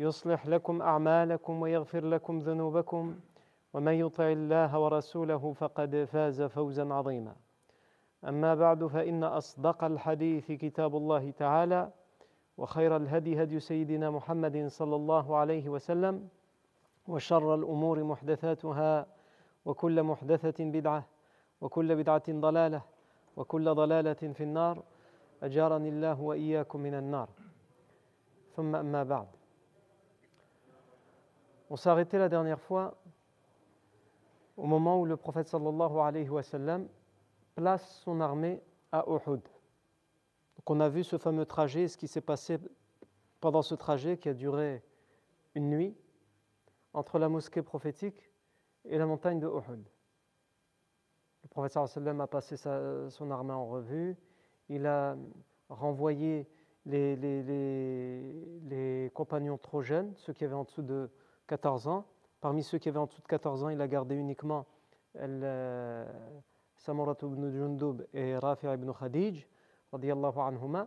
يصلح لكم أعمالكم ويغفر لكم ذنوبكم ومن يطع الله ورسوله فقد فاز فوزا عظيما. أما بعد فإن أصدق الحديث كتاب الله تعالى وخير الهدي هدي سيدنا محمد صلى الله عليه وسلم وشر الأمور محدثاتها وكل محدثة بدعة وكل بدعة ضلالة وكل ضلالة في النار. أجارني الله وإياكم من النار. ثم أما بعد. On s'est arrêté la dernière fois au moment où le prophète sallallahu place son armée à Uhud. Donc on a vu ce fameux trajet, ce qui s'est passé pendant ce trajet qui a duré une nuit entre la mosquée prophétique et la montagne de Uhud. Le prophète sallallahu alayhi wa a passé son armée en revue, il a renvoyé les, les compagnons trop jeunes, ceux qui avaient en dessous de 14 ans. Parmi ceux qui avaient en dessous de 14 ans, il a gardé uniquement euh, Samurat ibn Jundub et Rafi ibn Khadij, radiallahu anhuma.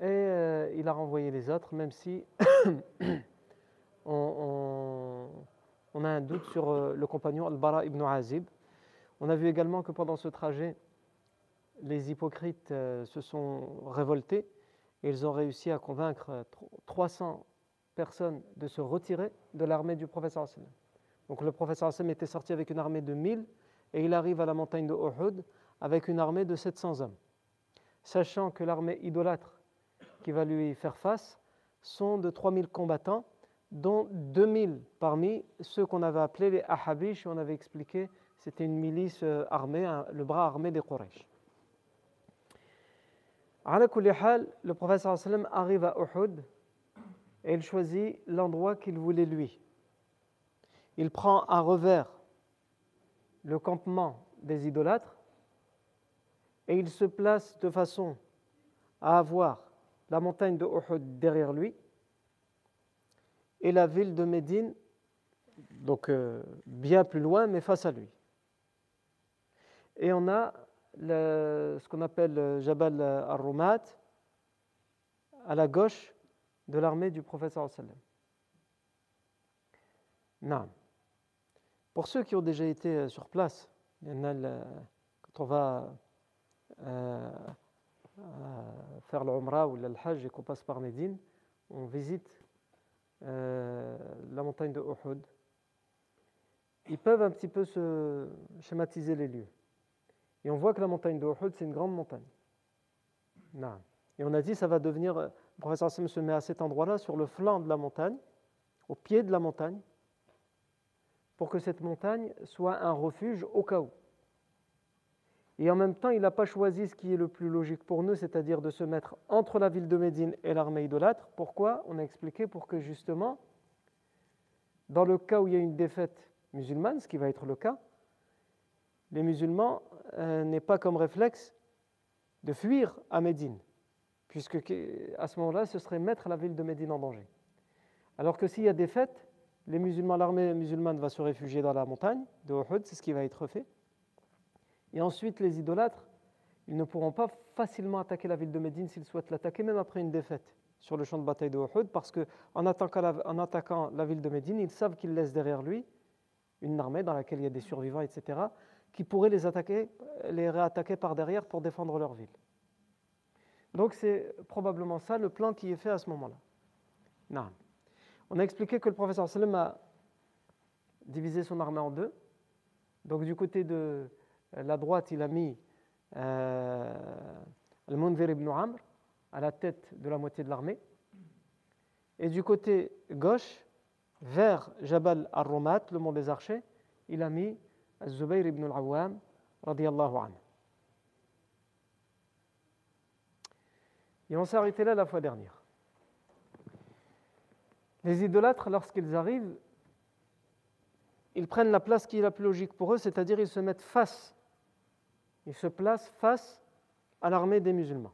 Et euh, il a renvoyé les autres, même si on, a un doute sur euh, le compagnon Al-Bara ibn Azib. On a vu également que pendant ce trajet, les hypocrites se sont révoltés et ils ont réussi à convaincre 300 personnes de se retirer de l'armée du professeur Hassan. Donc le professeur Hassan était sorti avec une armée de 1000 et il arrive à la montagne de Uhud avec une armée de 700 hommes. Sachant que l'armée idolâtre qui va lui faire face sont de 3000 combattants, dont 2000 parmi ceux qu'on avait appelés les Ahabish, on avait expliqué c'était une milice armée, le bras armé des Quraysh. Le sallam arrive à Uhud et il choisit l'endroit qu'il voulait lui. Il prend à revers le campement des idolâtres et il se place de façon à avoir la montagne de Uhud derrière lui et la ville de Médine, donc euh, bien plus loin, mais face à lui. Et on a ce qu'on appelle Jabal al-Rumat à la gauche de l'armée du prophète sallam. Non. Pour ceux qui ont déjà été sur place, il y a quand on va euh, faire l'Umrah ou le Hajj et qu'on passe par Médine, on visite euh, la montagne de Uhud. Ils peuvent un petit peu se schématiser les lieux. Et on voit que la montagne de Uhud, c'est une grande montagne. Non. Et on a dit, ça va devenir, le professeur se met à cet endroit-là, sur le flanc de la montagne, au pied de la montagne, pour que cette montagne soit un refuge au cas où. Et en même temps, il n'a pas choisi ce qui est le plus logique pour nous, c'est-à-dire de se mettre entre la ville de Médine et l'armée idolâtre. Pourquoi? On a expliqué pour que justement, dans le cas où il y a une défaite musulmane, ce qui va être le cas, les musulmans euh, n'aient pas comme réflexe de fuir à Médine, puisque à ce moment-là, ce serait mettre la ville de Médine en danger. Alors que s'il y a défaite, les musulmans, l'armée musulmane va se réfugier dans la montagne de Uhud, c'est ce qui va être fait. Et ensuite, les idolâtres, ils ne pourront pas facilement attaquer la ville de Médine s'ils souhaitent l'attaquer, même après une défaite sur le champ de bataille de Uhud, parce qu'en attaquant, en attaquant la ville de Médine, ils savent qu'ils laissent derrière lui une armée dans laquelle il y a des survivants, etc., qui pourraient les attaquer, les réattaquer par derrière pour défendre leur ville. Donc c'est probablement ça le plan qui est fait à ce moment-là. On a expliqué que le professeur sallam a divisé son armée en deux. Donc du côté de la droite, il a mis euh, Al-Munzir ibn Amr à la tête de la moitié de l'armée. Et du côté gauche, vers Jabal al-Rumat, le mont des archers, il a mis Al-Zubayr ibn al-Awwam, radiallahu anhu. Et on s'est arrêté là la fois dernière. Les idolâtres, lorsqu'ils arrivent, ils prennent la place qui est la plus logique pour eux, c'est-à-dire ils se mettent face, ils se placent face à l'armée des musulmans.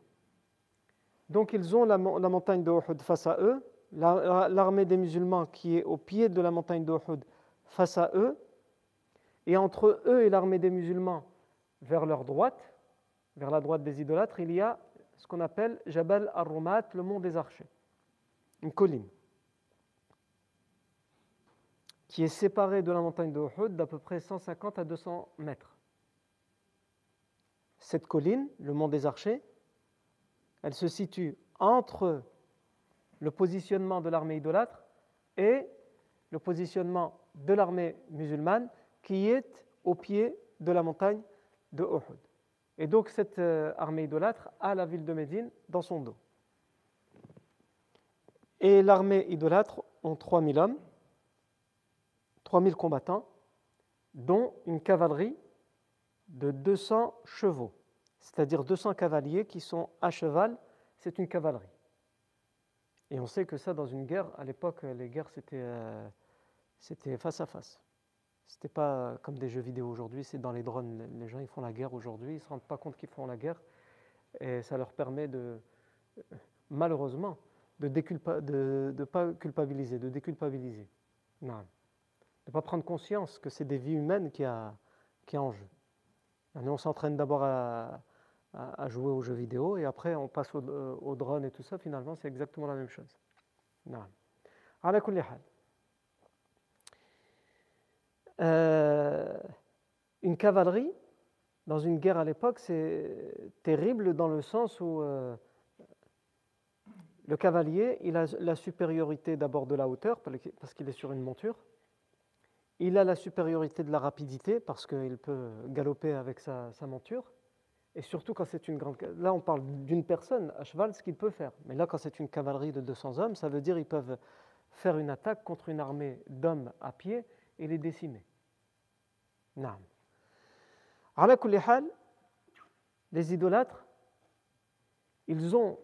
Donc ils ont la, montagne de face à eux, l'armée des musulmans qui est au pied de la montagne de face à eux, et entre eux et l'armée des musulmans, vers leur droite, vers la droite des idolâtres, il y a ce qu'on appelle Jabal al-Rumat, le mont des archers, une colline qui est séparée de la montagne de Uhud d'à peu près 150 à 200 mètres. Cette colline, le mont des archers, elle se situe entre le positionnement de l'armée idolâtre et le positionnement de l'armée musulmane qui est au pied de la montagne de Uhud. Et donc cette euh, armée idolâtre a la ville de Médine dans son dos. Et l'armée idolâtre ont 3000 hommes, 3000 combattants, dont une cavalerie de 200 chevaux, c'est-à-dire 200 cavaliers qui sont à cheval, c'est une cavalerie. Et on sait que ça, dans une guerre, à l'époque, les guerres, c'était euh, face à face. C'était pas comme des jeux vidéo aujourd'hui, c'est dans les drones. Les gens, ils font la guerre aujourd'hui, ils ne se rendent pas compte qu'ils font la guerre. Et ça leur permet de, malheureusement, de ne pas culpabiliser, de déculpabiliser. Non. De ne pas prendre conscience que c'est des vies humaines qui a, qui a en jeu. Nous, on s'entraîne d'abord à, à, jouer aux jeux vidéo et après on passe euh, au drone et tout ça. Finalement, c'est exactement la même chose. Non. Euh, une cavalerie, dans une guerre à l'époque, c'est terrible dans le sens où euh, le cavalier, il a la supériorité d'abord de la hauteur, parce qu'il est sur une monture. Il a la supériorité de la rapidité, parce qu'il peut galoper avec sa, monture. Et surtout quand c'est une grande... Là, on parle d'une personne à cheval, ce qu'il peut faire. Mais là, quand c'est une cavalerie de 200 hommes, ça veut dire qu'ils peuvent faire une attaque contre une armée d'hommes à pied et les décimer. Non. Les idolâtres, ils, ont,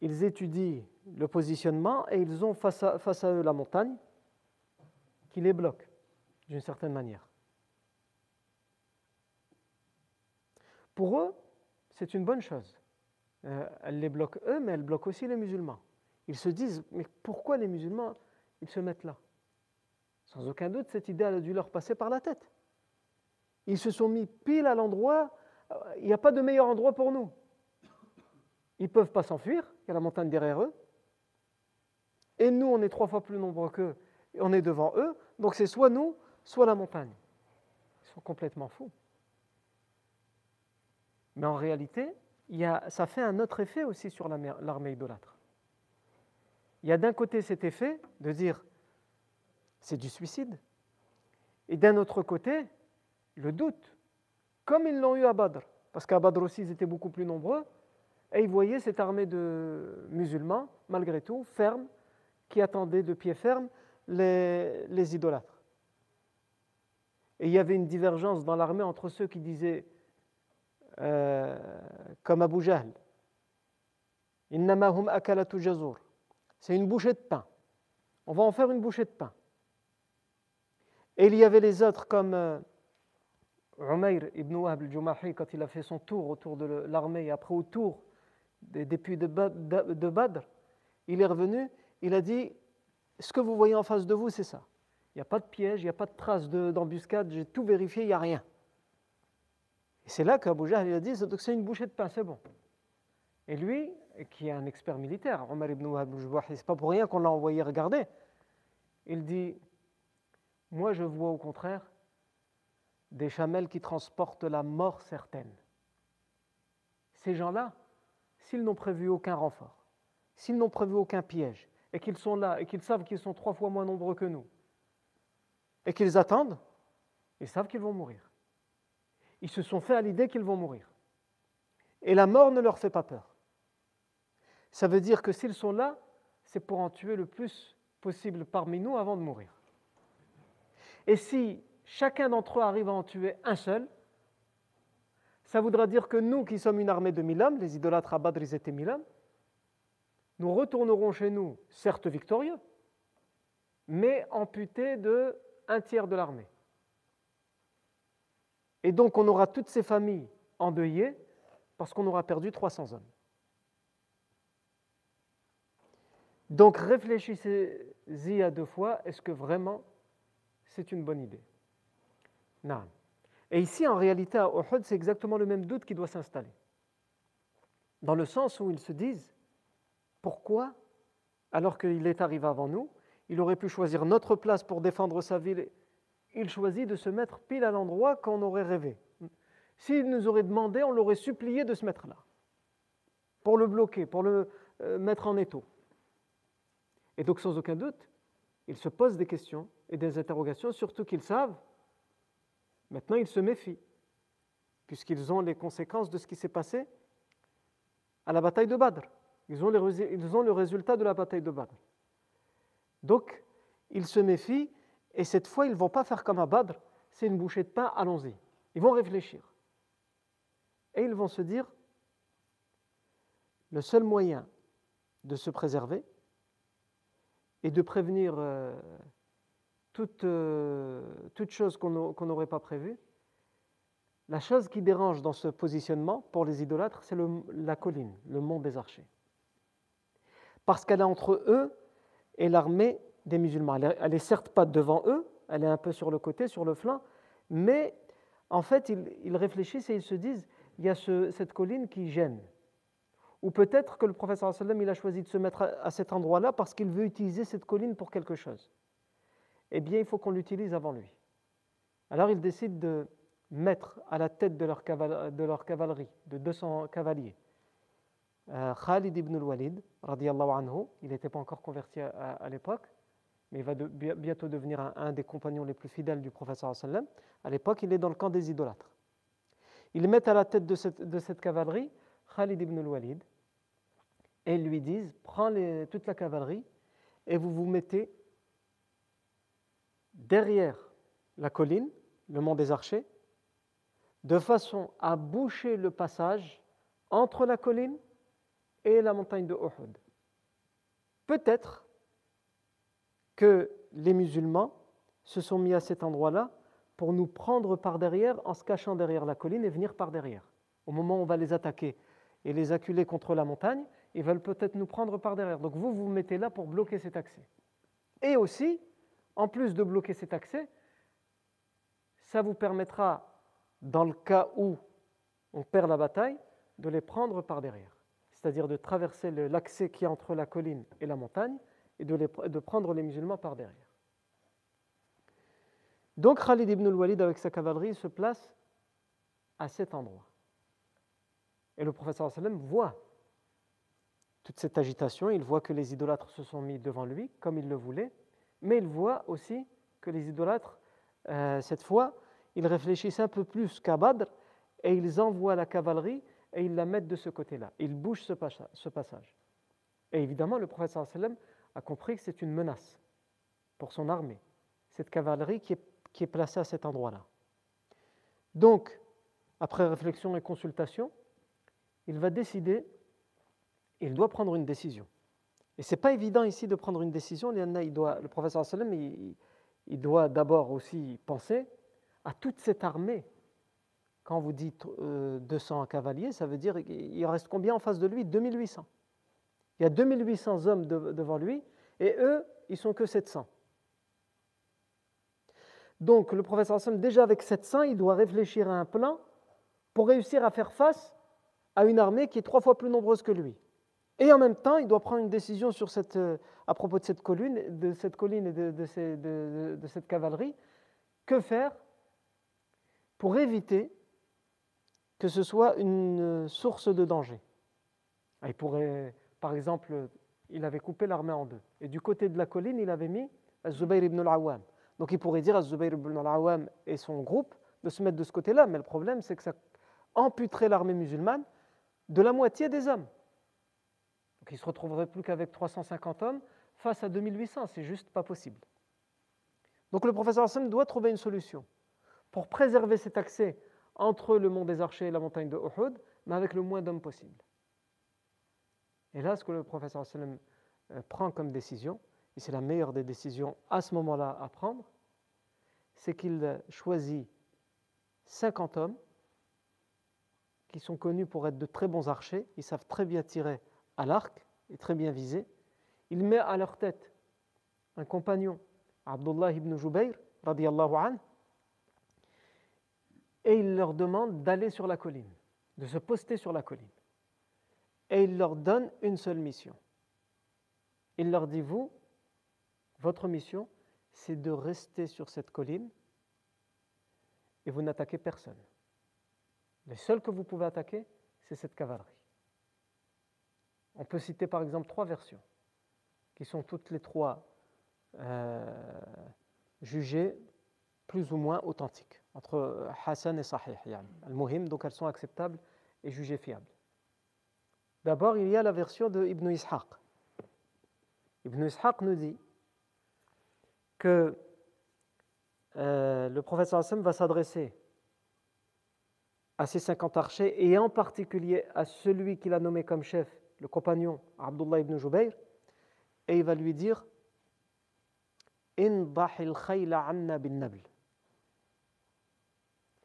ils étudient le positionnement et ils ont face à, face à eux la montagne qui les bloque d'une certaine manière. Pour eux, c'est une bonne chose. Euh, elle les bloque eux, mais elle bloque aussi les musulmans. Ils se disent, mais pourquoi les musulmans, ils se mettent là? Sans aucun doute, cette idée a dû leur passer par la tête. Ils se sont mis pile à l'endroit, il n'y a pas de meilleur endroit pour nous. Ils ne peuvent pas s'enfuir, il y a la montagne derrière eux. Et nous, on est trois fois plus nombreux qu'eux, on est devant eux, donc c'est soit nous, soit la montagne. Ils sont complètement fous. Mais en réalité, ça fait un autre effet aussi sur l'armée idolâtre. Il y a d'un côté cet effet de dire c'est du suicide. Et d'un autre côté, le doute, comme ils l'ont eu à Badr, parce qu'à Badr aussi ils étaient beaucoup plus nombreux, et ils voyaient cette armée de musulmans, malgré tout, ferme, qui attendait de pied ferme les, idolâtres. Et il y avait une divergence dans l'armée entre ceux qui disaient, euh, comme Abu Jahl. C'est une bouchée de pain. On va en faire une bouchée de pain. Et il y avait les autres comme euh, Umayr ibn Wahb al-Jumahi quand il a fait son tour autour de l'armée et après autour des, des puits de, Badr, il est revenu, il a dit Ce que vous voyez en face de vous, c'est ça. Il n'y a pas de piège, il n'y a pas de trace d'embuscade, j'ai tout vérifié, il n'y a rien. Et c'est là qu'Abu Jahl a dit c'est une bouchée de pain, c'est bon. Et lui, qui est un expert militaire, Omar ibn Wahb al-Jumahi, c'est pas pour rien qu'on l'a envoyé regarder, il dit moi, je vois au contraire des chamelles qui transportent la mort certaine. Ces gens-là, s'ils n'ont prévu aucun renfort, s'ils n'ont prévu aucun piège, et qu'ils sont là, et qu'ils savent qu'ils sont trois fois moins nombreux que nous, et qu'ils attendent, ils savent qu'ils vont mourir. Ils se sont fait à l'idée qu'ils vont mourir. Et la mort ne leur fait pas peur. Ça veut dire que s'ils sont là, c'est pour en tuer le plus possible parmi nous avant de mourir. Et si chacun d'entre eux arrive à en tuer un seul, ça voudra dire que nous qui sommes une armée de mille hommes, les idolâtres à Badr, ils étaient mille hommes, nous retournerons chez nous, certes victorieux, mais amputés de un tiers de l'armée. Et donc on aura toutes ces familles endeuillées parce qu'on aura perdu 300 hommes. Donc réfléchissez-y à deux fois, est-ce que vraiment c'est une bonne idée Non. Et ici, en réalité, à Uhud, c'est exactement le même doute qui doit s'installer. Dans le sens où ils se disent, pourquoi, alors qu'il est arrivé avant nous, il aurait pu choisir notre place pour défendre sa ville, il choisit de se mettre pile à l'endroit qu'on aurait rêvé. S'il nous aurait demandé, on l'aurait supplié de se mettre là, pour le bloquer, pour le euh, mettre en étau. Et donc, sans aucun doute, ils se posent des questions et des interrogations, surtout qu'ils savent, maintenant ils se méfient, puisqu'ils ont les conséquences de ce qui s'est passé à la bataille de Badr. Ils ont, ils ont le résultat de la bataille de Badr. Donc, ils se méfient, et cette fois, ils ne vont pas faire comme à Badr, c'est une bouchée de pain, allons-y. Ils vont réfléchir. Et ils vont se dire, le seul moyen de se préserver, et de prévenir euh, toute, euh, toute, chose qu'on n'aurait pas prévue. La chose qui dérange dans ce positionnement pour les idolâtres, c'est la colline, le mont des archers. Parce qu'elle est entre eux et l'armée des musulmans. Elle n'est certes pas devant eux, elle est un peu sur le côté, sur le flanc, mais en fait, ils, réfléchissent et ils se disent, il y a cette colline qui gêne. Ou peut-être que le professeur il a choisi de se mettre à, cet endroit-là parce qu'il veut utiliser cette colline pour quelque chose. Eh bien, il faut qu'on l'utilise avant lui. Alors il décide de mettre à la tête de leur, de cavalerie, de 200 cavaliers, euh, Khalid ibn al-Walid, anhu, il n'était pas encore converti à, l'époque, mais il va bientôt devenir un, des compagnons les plus fidèles du professeur sallam. À l'époque, il est dans le camp des idolâtres. Ils mettent à la tête de cette, de cette cavalerie Khalid ibn al-Walid, et ils lui disent Prends toute la cavalerie et vous vous mettez derrière la colline, le mont des Archers, de façon à boucher le passage entre la colline et la montagne de Uhud. Peut-être que les musulmans se sont mis à cet endroit-là pour nous prendre par derrière en se cachant derrière la colline et venir par derrière. Au moment où on va les attaquer et les acculer contre la montagne, ils veulent peut-être nous prendre par derrière. Donc vous, vous mettez là pour bloquer cet accès. Et aussi, en plus de bloquer cet accès, ça vous permettra, dans le cas où on perd la bataille, de les prendre par derrière. C'est-à-dire de traverser l'accès qui est entre la colline et la montagne et de, prendre les musulmans par derrière. Donc Khalid ibn al-Walid avec sa cavalerie se place à cet endroit. Et le professeur sallam voit toute cette agitation, il voit que les idolâtres se sont mis devant lui, comme il le voulait, mais il voit aussi que les idolâtres, euh, cette fois, ils réfléchissent un peu plus qu'à Badr, et ils envoient la cavalerie et ils la mettent de ce côté-là. Ils bougent ce, passage. Et évidemment, le prophète sallam a compris que c'est une menace pour son armée, cette cavalerie qui est, qui est placée à cet endroit-là. Donc, après réflexion et consultation, il va décider il doit prendre une décision. Et ce n'est pas évident ici de prendre une décision. Le professeur sallam, il, il doit d'abord aussi penser à toute cette armée. Quand vous dites 200 euh, cavaliers, ça veut dire qu'il reste combien en face de lui? 2800. Il y a 2800 hommes devant lui et eux, ils sont que 700. Donc le professeur sallam, déjà avec 700, il doit réfléchir à un plan pour réussir à faire face à une armée qui est trois fois plus nombreuse que lui. Et en même temps, il doit prendre une décision euh, à propos de cette colline, de cette et de, cette cavalerie. Que faire pour éviter que ce soit une source de danger? Il pourrait, par exemple, il avait coupé l'armée en deux. Et du côté de la colline, il avait mis Zubayr ibn al-Awwam. Donc il pourrait dire à Zubayr ibn al-Awwam et son groupe de se mettre de ce côté-là, mais le problème c'est que ça amputerait l'armée musulmane de la moitié des hommes. Donc il se retrouverait plus qu'avec 350 hommes face à 2800, c'est juste pas possible. Donc le professeur Hassan doit trouver une solution pour préserver cet accès entre le mont des Archers et la montagne de Uhud, mais avec le moins d'hommes possible. Et là, ce que le professeur Hassan euh, prend comme décision, et c'est la meilleure des décisions à ce moment-là à prendre, c'est qu'il choisit 50 hommes qui sont connus pour être de très bons archers, ils savent très bien tirer à l'arc et très bien viser. Il met à leur tête un compagnon, Abdullah ibn Jubayr, radiallahu anhu, et il leur demande d'aller sur la colline, de se poster sur la colline. Et il leur donne une seule mission. Il leur dit, vous, votre mission, c'est de rester sur cette colline et vous n'attaquez personne. Les seuls que vous pouvez attaquer, c'est cette cavalerie. On peut citer par exemple trois versions, qui sont toutes les trois euh, jugées plus ou moins authentiques, entre Hassan et Sahih, al-Muhim, donc elles sont acceptables et jugées fiables. D'abord, il y a la version de Ibn Ishaq. Ibn Ishaq nous dit que euh, le prophète va s'adresser à ces 50 archers et en particulier à celui qu'il a nommé comme chef, le compagnon Abdullah ibn Jubayr, et il va lui dire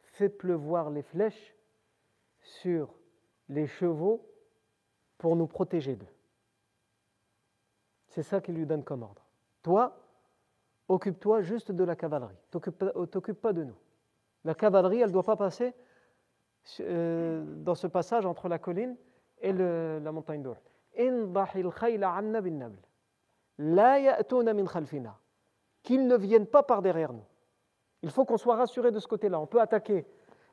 Fais pleuvoir les flèches sur les chevaux pour nous protéger d'eux. C'est ça qu'il lui donne comme ordre. Toi, occupe-toi juste de la cavalerie. T'occupe pas de nous. La cavalerie, elle ne doit pas passer euh, dans ce passage entre la colline et la montagne d'or. Qu'ils ne viennent pas par derrière nous. Il faut qu'on soit rassuré de ce côté-là. On peut attaquer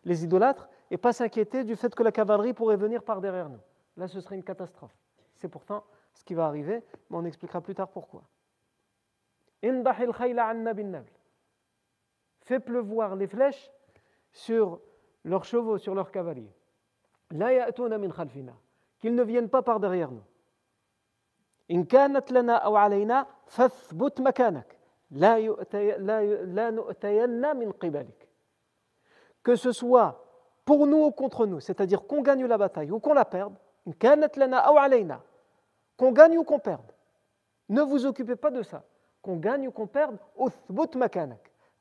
les idolâtres et pas s'inquiéter du fait que la cavalerie pourrait venir par derrière nous. Là, ce serait une catastrophe. C'est pourtant ce qui va arriver, mais on expliquera plus tard pourquoi. Fais pleuvoir les flèches sur leurs chevaux, sur leurs cavaliers. Qu'ils ne viennent pas par derrière nous. Que ce soit pour nous ou contre nous, c'est-à-dire qu'on gagne la bataille ou qu'on la perde, qu'on gagne ou qu'on perde. Ne vous occupez pas de ça. Qu'on gagne ou qu'on perde,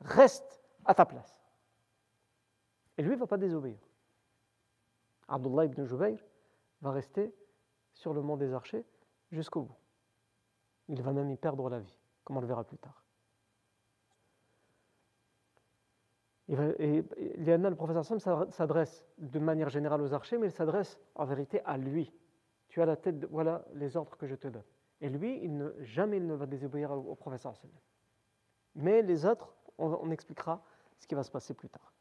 reste à ta place. Et lui ne va pas désobéir. Abdullah ibn Jubayr va rester sur le mont des archers jusqu'au bout. Il va même y perdre la vie, comme on le verra plus tard. Et, le professeur Sam s'adresse de manière générale aux archers, mais il s'adresse en vérité à lui. Tu as la tête, voilà les ordres que je te donne. Et lui, il ne, jamais il ne va désobéir au, professeur Sam. Mais les autres, on expliquera ce qui va se passer plus tard.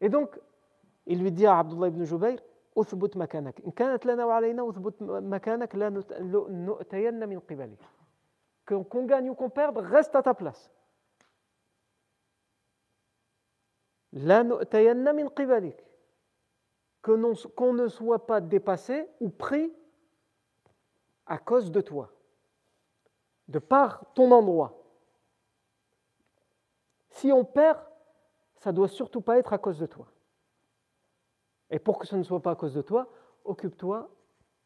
Et donc, il lui dit à Abdullah ibn Jubayr, أثبت مكانك إن كانت لنا وعلينا أثبت مكانك لا نؤتين من قبلك qu'on gagne ou qu'on perde reste à ta place لا نؤتين من قبلك qu'on ne soit pas dépassé ou pris à cause de toi de par ton endroit si on perd ça doit surtout pas être à cause de toi. Et pour que ce ne soit pas à cause de toi, occupe-toi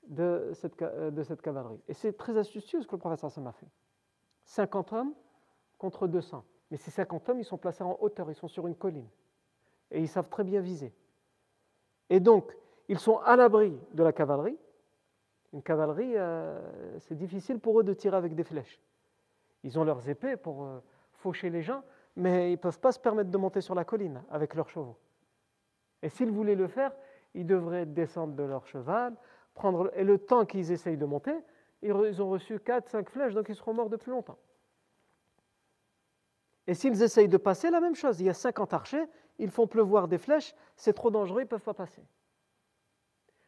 de cette, euh, cavalerie. Et c'est très astucieux ce que le professeur Sam a fait. 50 hommes contre 200. Mais ces 50 hommes, ils sont placés en hauteur, ils sont sur une colline. Et ils savent très bien viser. Et donc, ils sont à l'abri de la cavalerie. Une cavalerie, euh, c'est difficile pour eux de tirer avec des flèches. Ils ont leurs épées pour euh, faucher les gens, mais ils ne peuvent pas se permettre de monter sur la colline avec leurs chevaux. Et s'ils voulaient le faire, ils devraient descendre de leur cheval, prendre, et le temps qu'ils essayent de monter, ils ont reçu 4-5 flèches, donc ils seront morts depuis longtemps. Et s'ils essayent de passer, la même chose. Il y a 50 archers, ils font pleuvoir des flèches, c'est trop dangereux, ils ne peuvent pas passer.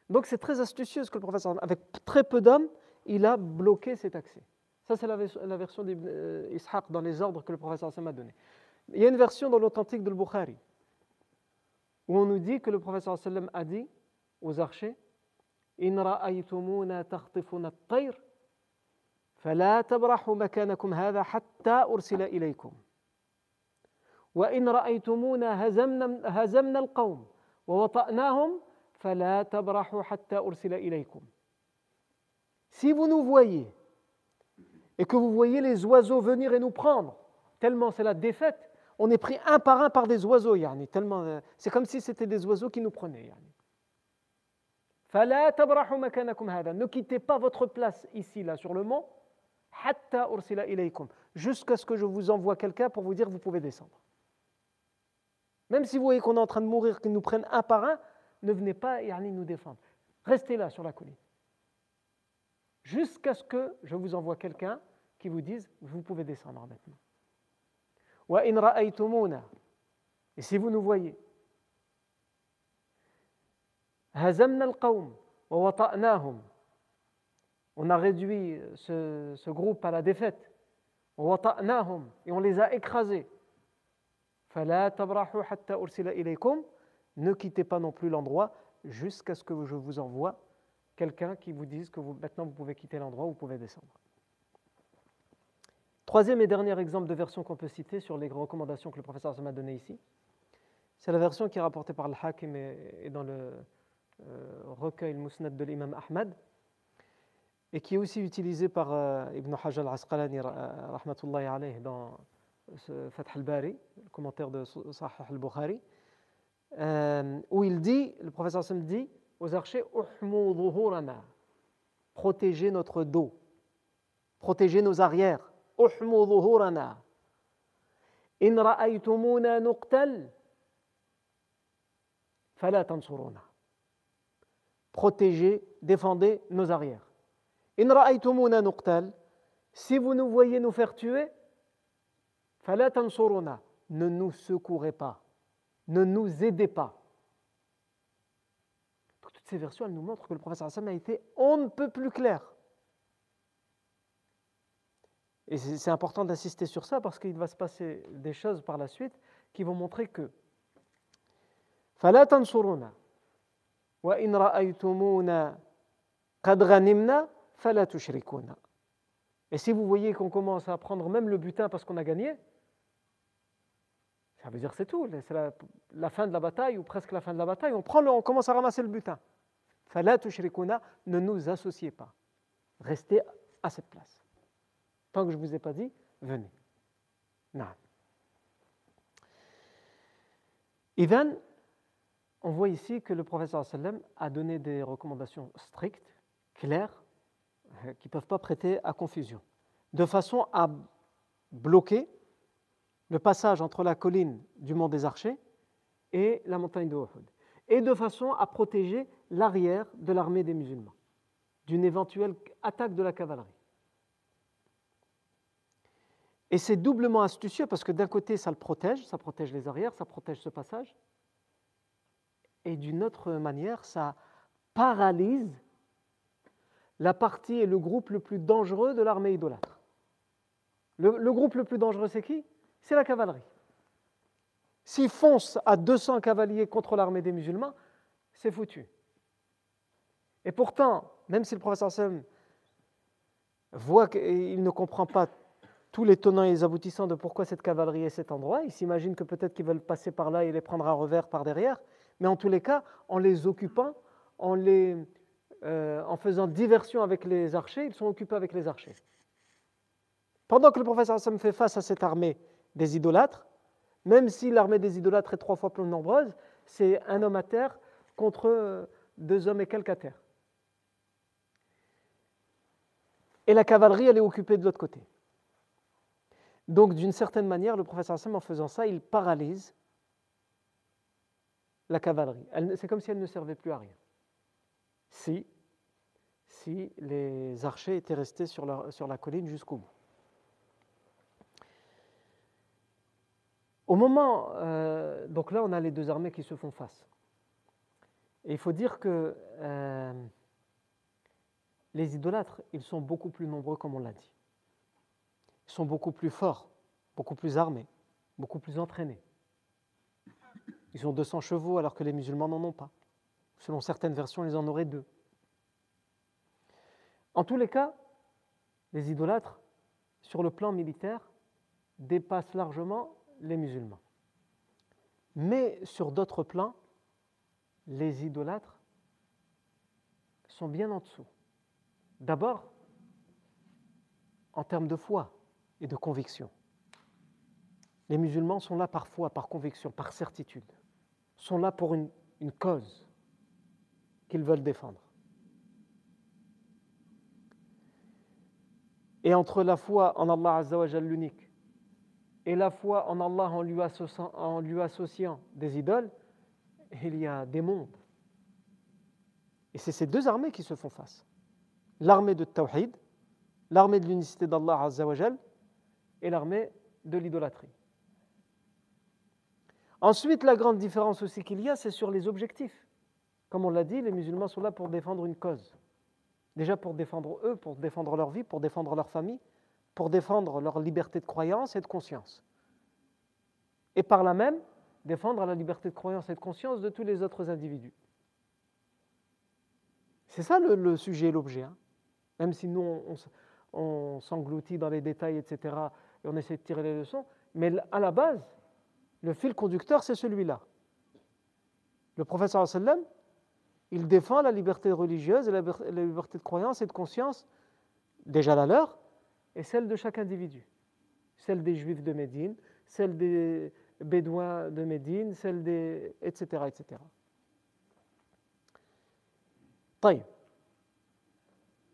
Donc c'est très astucieux ce que le professeur, avec très peu d'hommes, il a bloqué cet accès. Ça, c'est la, version d'Ishaq dans les ordres que le professeur Sam a donné. Il y a une version dans l'authentique de Bukhari où on nous dit que le professeur sallam a dit aux archers إن رأيتمونا تخطفنا الطير فلا تبرحوا مكانكم هذا حتى أرسل إليكم وإن رأيتمونا هزمنا, هزمنا القوم ووطأناهم فلا تبرحوا حتى أرسل إليكم Si vous nous voyez et que vous voyez les oiseaux venir et nous prendre, tellement c'est la défaite, on est pris un par un par des oiseaux, yani, tellement, euh, c'est comme si c'était des oiseaux qui nous prenaient. Yani. Ne quittez pas votre place ici, là, sur le mont, jusqu'à ce que je vous envoie quelqu'un pour vous dire vous pouvez descendre. Même si vous voyez qu'on est en train de mourir, qu'ils nous prennent un par un, ne venez pas yani, nous défendre. Restez là sur la colline. Jusqu'à ce que je vous envoie quelqu'un qui vous dise vous pouvez descendre maintenant. Et si vous nous voyez, on a réduit ce, groupe à la défaite. Et on les a écrasés. Ne quittez pas non plus l'endroit jusqu'à ce que je vous envoie quelqu'un qui vous dise que maintenant vous pouvez quitter l'endroit, vous pouvez descendre. Troisième et dernier exemple de version qu'on peut citer sur les recommandations que le professeur m'a données ici, c'est la version qui est rapportée par le Hakim et, dans le euh, recueil Musnad de l'imam Ahmad et qui est aussi utilisée par euh, Ibn Hajar al-Asqalani alayhi dans ce Fath al-Bari, le commentaire de Sahih al-Bukhari, euh, où il dit, le professeur Sam dit aux archers, protégez notre dos, protégez nos arrières. احموا ظهورنا إن رأيتمونا نقتل فلا تنصرونا Protégez, défendez nos arrières. إن رأيتمونا نقتل Si vous nous voyez nous faire tuer, فلا تنصرونا Ne nous secourez pas. Ne nous aidez pas. Toutes ces versions, elles nous montrent que le prophète a été on ne peut plus clair. Et c'est important d'insister sur ça parce qu'il va se passer des choses par la suite qui vont montrer que Et si vous voyez qu'on commence à prendre même le butin parce qu'on a gagné, ça veut dire c'est tout, c'est la, fin de la bataille ou presque la fin de la bataille, on, prend on commence à ramasser le butin. Ne nous associez pas. Restez à cette place. Tant que je ne vous ai pas dit, venez. Non. On voit ici que le professeur sallam a donné des recommandations strictes, claires, euh, qui ne peuvent pas prêter à confusion, de façon à bloquer le passage entre la colline du mont des Archers et la montagne de Uhud, et de façon à protéger l'arrière de l'armée des musulmans d'une éventuelle attaque de la cavalerie. Et c'est doublement astucieux parce que d'un côté, ça le protège, ça protège les arrières, ça protège ce passage. Et d'une autre manière, ça paralyse la partie et le groupe le plus dangereux de l'armée idolâtre. Le, groupe le plus dangereux, c'est qui? C'est la cavalerie. S'ils foncent à 200 cavaliers contre l'armée des musulmans, c'est foutu. Et pourtant, même si le professeur Sam voit qu'il ne comprend pas tous les tenants et les aboutissants de pourquoi cette cavalerie est cet endroit. Ils s'imaginent que peut-être qu'ils veulent passer par là et les prendre à revers par derrière. Mais en tous les cas, en les occupant, euh, en faisant diversion avec les archers, ils sont occupés avec les archers. Pendant que le professeur Hassan fait face à cette armée des idolâtres, même si l'armée des idolâtres est trois fois plus nombreuse, c'est un homme à terre contre deux hommes et quelques à terre. Et la cavalerie, elle est occupée de l'autre côté. Donc, d'une certaine manière, le professeur Hassan, en faisant ça, il paralyse la cavalerie. C'est comme si elle ne servait plus à rien. Si, si les archers étaient restés sur la, colline jusqu'au bout. Au moment, euh, donc là, on a les deux armées qui se font face. Et il faut dire que euh, les idolâtres, ils sont beaucoup plus nombreux, comme on l'a dit. Sont beaucoup plus forts, beaucoup plus armés, beaucoup plus entraînés. Ils ont 200 chevaux alors que les musulmans n'en ont pas. Selon certaines versions, ils en auraient deux. En tous les cas, les idolâtres, sur le plan militaire, dépassent largement les musulmans. Mais sur d'autres plans, les idolâtres sont bien en dessous. D'abord, en termes de foi et de conviction. Les musulmans sont là par foi, par conviction, par certitude. Sont là pour une, cause qu'ils veulent défendre. Et entre la foi en Allah Azzawajal l'unique et la foi en Allah en lui, associant, en lui associant des idoles, il y a des mondes. Et c'est ces deux armées qui se font face. L'armée de Tawhid, l'armée de l'unicité d'Allah Azzawajal, et l'armée de l'idolâtrie. Ensuite, la grande différence aussi qu'il y a, c'est sur les objectifs. Comme on l'a dit, les musulmans sont là pour défendre une cause. Déjà pour défendre eux, pour défendre leur vie, pour défendre leur famille, pour défendre leur liberté de croyance et de conscience. Et par là même, défendre la liberté de croyance et de conscience de tous les autres individus. C'est ça le, sujet et l'objet. Hein. Même si nous, on, s'engloutit dans les détails, etc., et on essaie de tirer les leçons, mais à la base, le fil conducteur, c'est celui-là. Le professeur sallam, il défend la liberté religieuse et la liberté de croyance et de conscience, déjà la leur, et celle de chaque individu. Celle des juifs de Médine, celle des bédouins de Médine, celle des. etc. etc.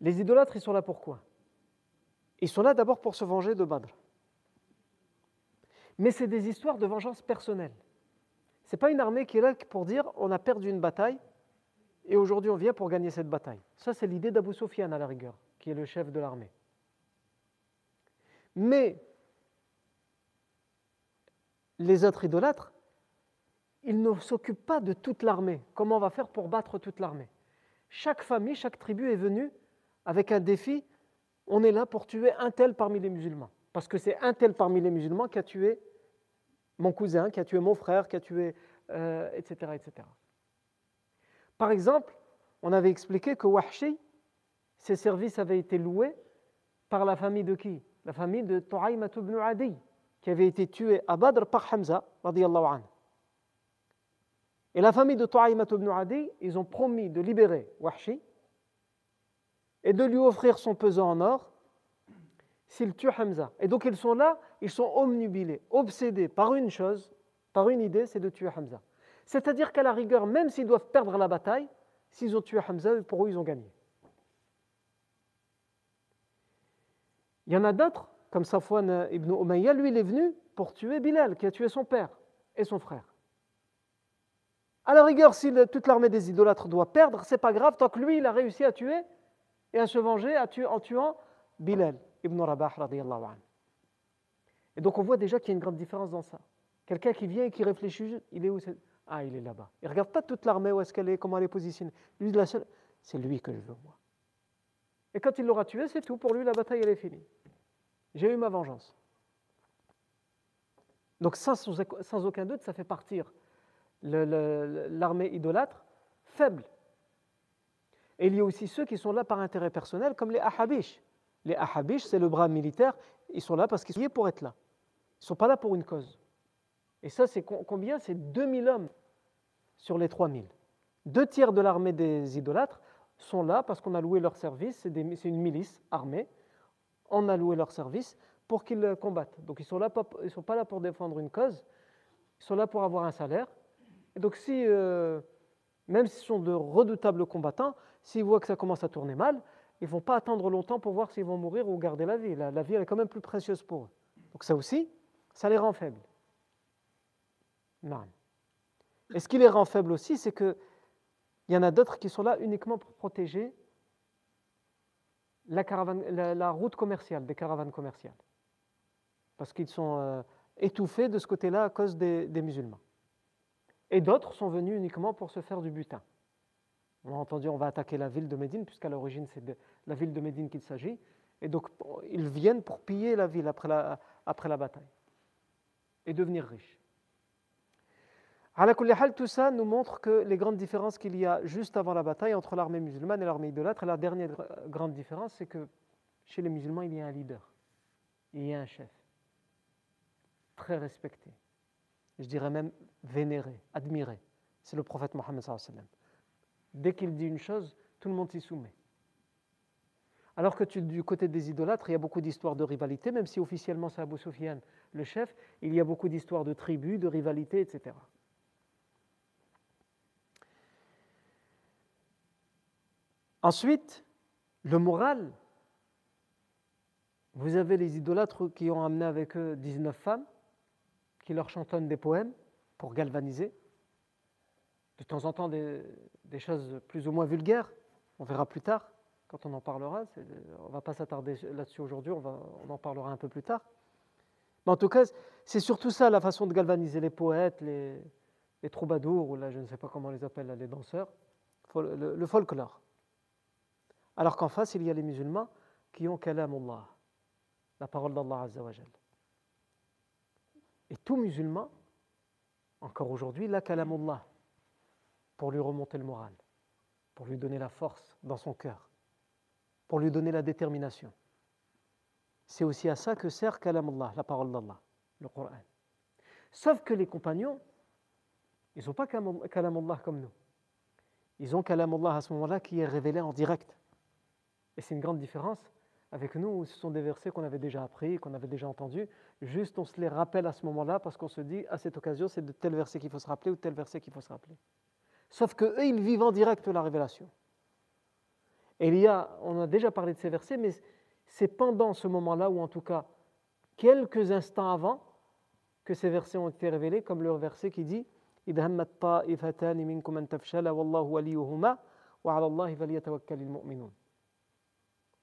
Les idolâtres, ils sont là pourquoi? Ils sont là d'abord pour se venger de Badr. Mais c'est des histoires de vengeance personnelle. Ce n'est pas une armée qui est là pour dire on a perdu une bataille et aujourd'hui on vient pour gagner cette bataille. Ça, c'est l'idée d'Abu Sufyan à la rigueur, qui est le chef de l'armée. Mais les autres idolâtres, ils ne s'occupent pas de toute l'armée. Comment on va faire pour battre toute l'armée? Chaque famille, chaque tribu est venue avec un défi. On est là pour tuer un tel parmi les musulmans. Parce que c'est un tel parmi les musulmans qui a tué mon cousin, qui a tué mon frère, qui a tué, etc., euh, etc. Par exemple, on avait expliqué que Wahshi, ses services avaient été loués par la famille de qui? La famille de Tu'aymat ibn Adi, qui avait été tué à Badr par Hamza, anhu. Et la famille de Tu'aymat ibn Adi, ils ont promis de libérer Wahshi et de lui offrir son pesant en or s'il tue Hamza. Et donc ils sont là, ils sont omnubilés, obsédés par une chose, par une idée, c'est de tuer Hamza. C'est-à-dire qu'à la rigueur, même s'ils doivent perdre la bataille, s'ils ont tué Hamza, pour eux, ils ont gagné. Il y en a d'autres, comme Safwan ibn Umayya, lui, il est venu pour tuer Bilal, qui a tué son père et son frère. À la rigueur, si toute l'armée des idolâtres doit perdre, c'est pas grave, tant que lui, il a réussi à tuer et à se venger en tuant Bilal ibn Rabah, radiallahu anhu. Et donc on voit déjà qu'il y a une grande différence dans ça. Quelqu'un qui vient et qui réfléchit, il est où Ah, il est là-bas. Il ne regarde pas toute l'armée, où est-ce qu'elle est, comment elle est positionnée. Lui, c'est lui que je veux, moi. Et quand il l'aura tué, c'est tout. Pour lui, la bataille, elle est finie. J'ai eu ma vengeance. Donc sans, sans aucun doute, ça fait partir l'armée idolâtre faible. Et il y a aussi ceux qui sont là par intérêt personnel, comme les Ahabish. Les Ahabish, c'est le bras militaire, ils sont là parce qu'ils sont liés pour être là. Ils ne sont pas là pour une cause. Et ça, c'est combien? C'est 2000 hommes sur les 3000. Deux tiers de l'armée des idolâtres sont là parce qu'on a loué leur service, c'est une milice armée, on a loué leur service pour qu'ils combattent. Donc ils ne sont, pas là pour défendre une cause, ils sont là pour avoir un salaire. Et donc si, euh, même s'ils sont de redoutables combattants, s'ils voient que ça commence à tourner mal, ils ne vont pas attendre longtemps pour voir s'ils vont mourir ou garder la vie. La, vie, est quand même plus précieuse pour eux. Donc ça aussi, ça les rend faibles. Non. Et ce qui les rend faibles aussi, c'est qu'il y en a d'autres qui sont là uniquement pour protéger la, route commerciale, des caravanes commerciales. Parce qu'ils sont euh, étouffés de ce côté-là à cause des, musulmans. Et d'autres sont venus uniquement pour se faire du butin. On a entendu, on va attaquer la ville de Médine, puisqu'à l'origine c'est de la ville de Médine qu'il s'agit. Et donc, ils viennent pour piller la ville après la, après la bataille et devenir riches. Tout ça nous montre que les grandes différences qu'il y a juste avant la bataille entre l'armée musulmane et l'armée idolâtre, et la dernière grande différence, c'est que chez les musulmans, il y a un leader, il y a un chef, très respecté, je dirais même vénéré, admiré. C'est le prophète Mohammed. Dès qu'il dit une chose, tout le monde s'y soumet. Alors que du côté des idolâtres, il y a beaucoup d'histoires de rivalité, même si officiellement c'est Abu Sufyan le chef, il y a beaucoup d'histoires de tribus, de rivalité, etc. Ensuite, le moral. Vous avez les idolâtres qui ont amené avec eux 19 femmes, qui leur chantonnent des poèmes pour galvaniser. De temps en temps, des choses plus ou moins vulgaires, on verra plus tard quand on en parlera. On ne va pas s'attarder là-dessus aujourd'hui, on, en parlera un peu plus tard. Mais en tout cas, c'est surtout ça la façon de galvaniser les poètes, les, troubadours, ou là je ne sais pas comment on les appelle, les danseurs, le, folklore. Alors qu'en face, il y a les musulmans qui ont kalamullah, la parole d'Allah Azzawajal. Et tout musulman, encore aujourd'hui, la kalamullah, pour lui remonter le moral, pour lui donner la force dans son cœur pour lui donner la détermination. C'est aussi à ça que sert Kalam Allah, la parole d'Allah, le Coran. Sauf que les compagnons, ils n'ont pas Kalam Allah comme nous. Ils ont Kalam Allah à ce moment-là qui est révélé en direct. Et c'est une grande différence avec nous où ce sont des versets qu'on avait déjà appris, qu'on avait déjà entendus. Juste on se les rappelle à ce moment-là parce qu'on se dit à cette occasion c'est de tel verset qu'il faut se rappeler ou tel verset qu'il faut se rappeler. Sauf que eux ils vivent en direct la révélation. Et il y a, on a déjà parlé de ces versets, mais c'est pendant ce moment-là, ou en tout cas quelques instants avant, que ces versets ont été révélés, comme le verset qui dit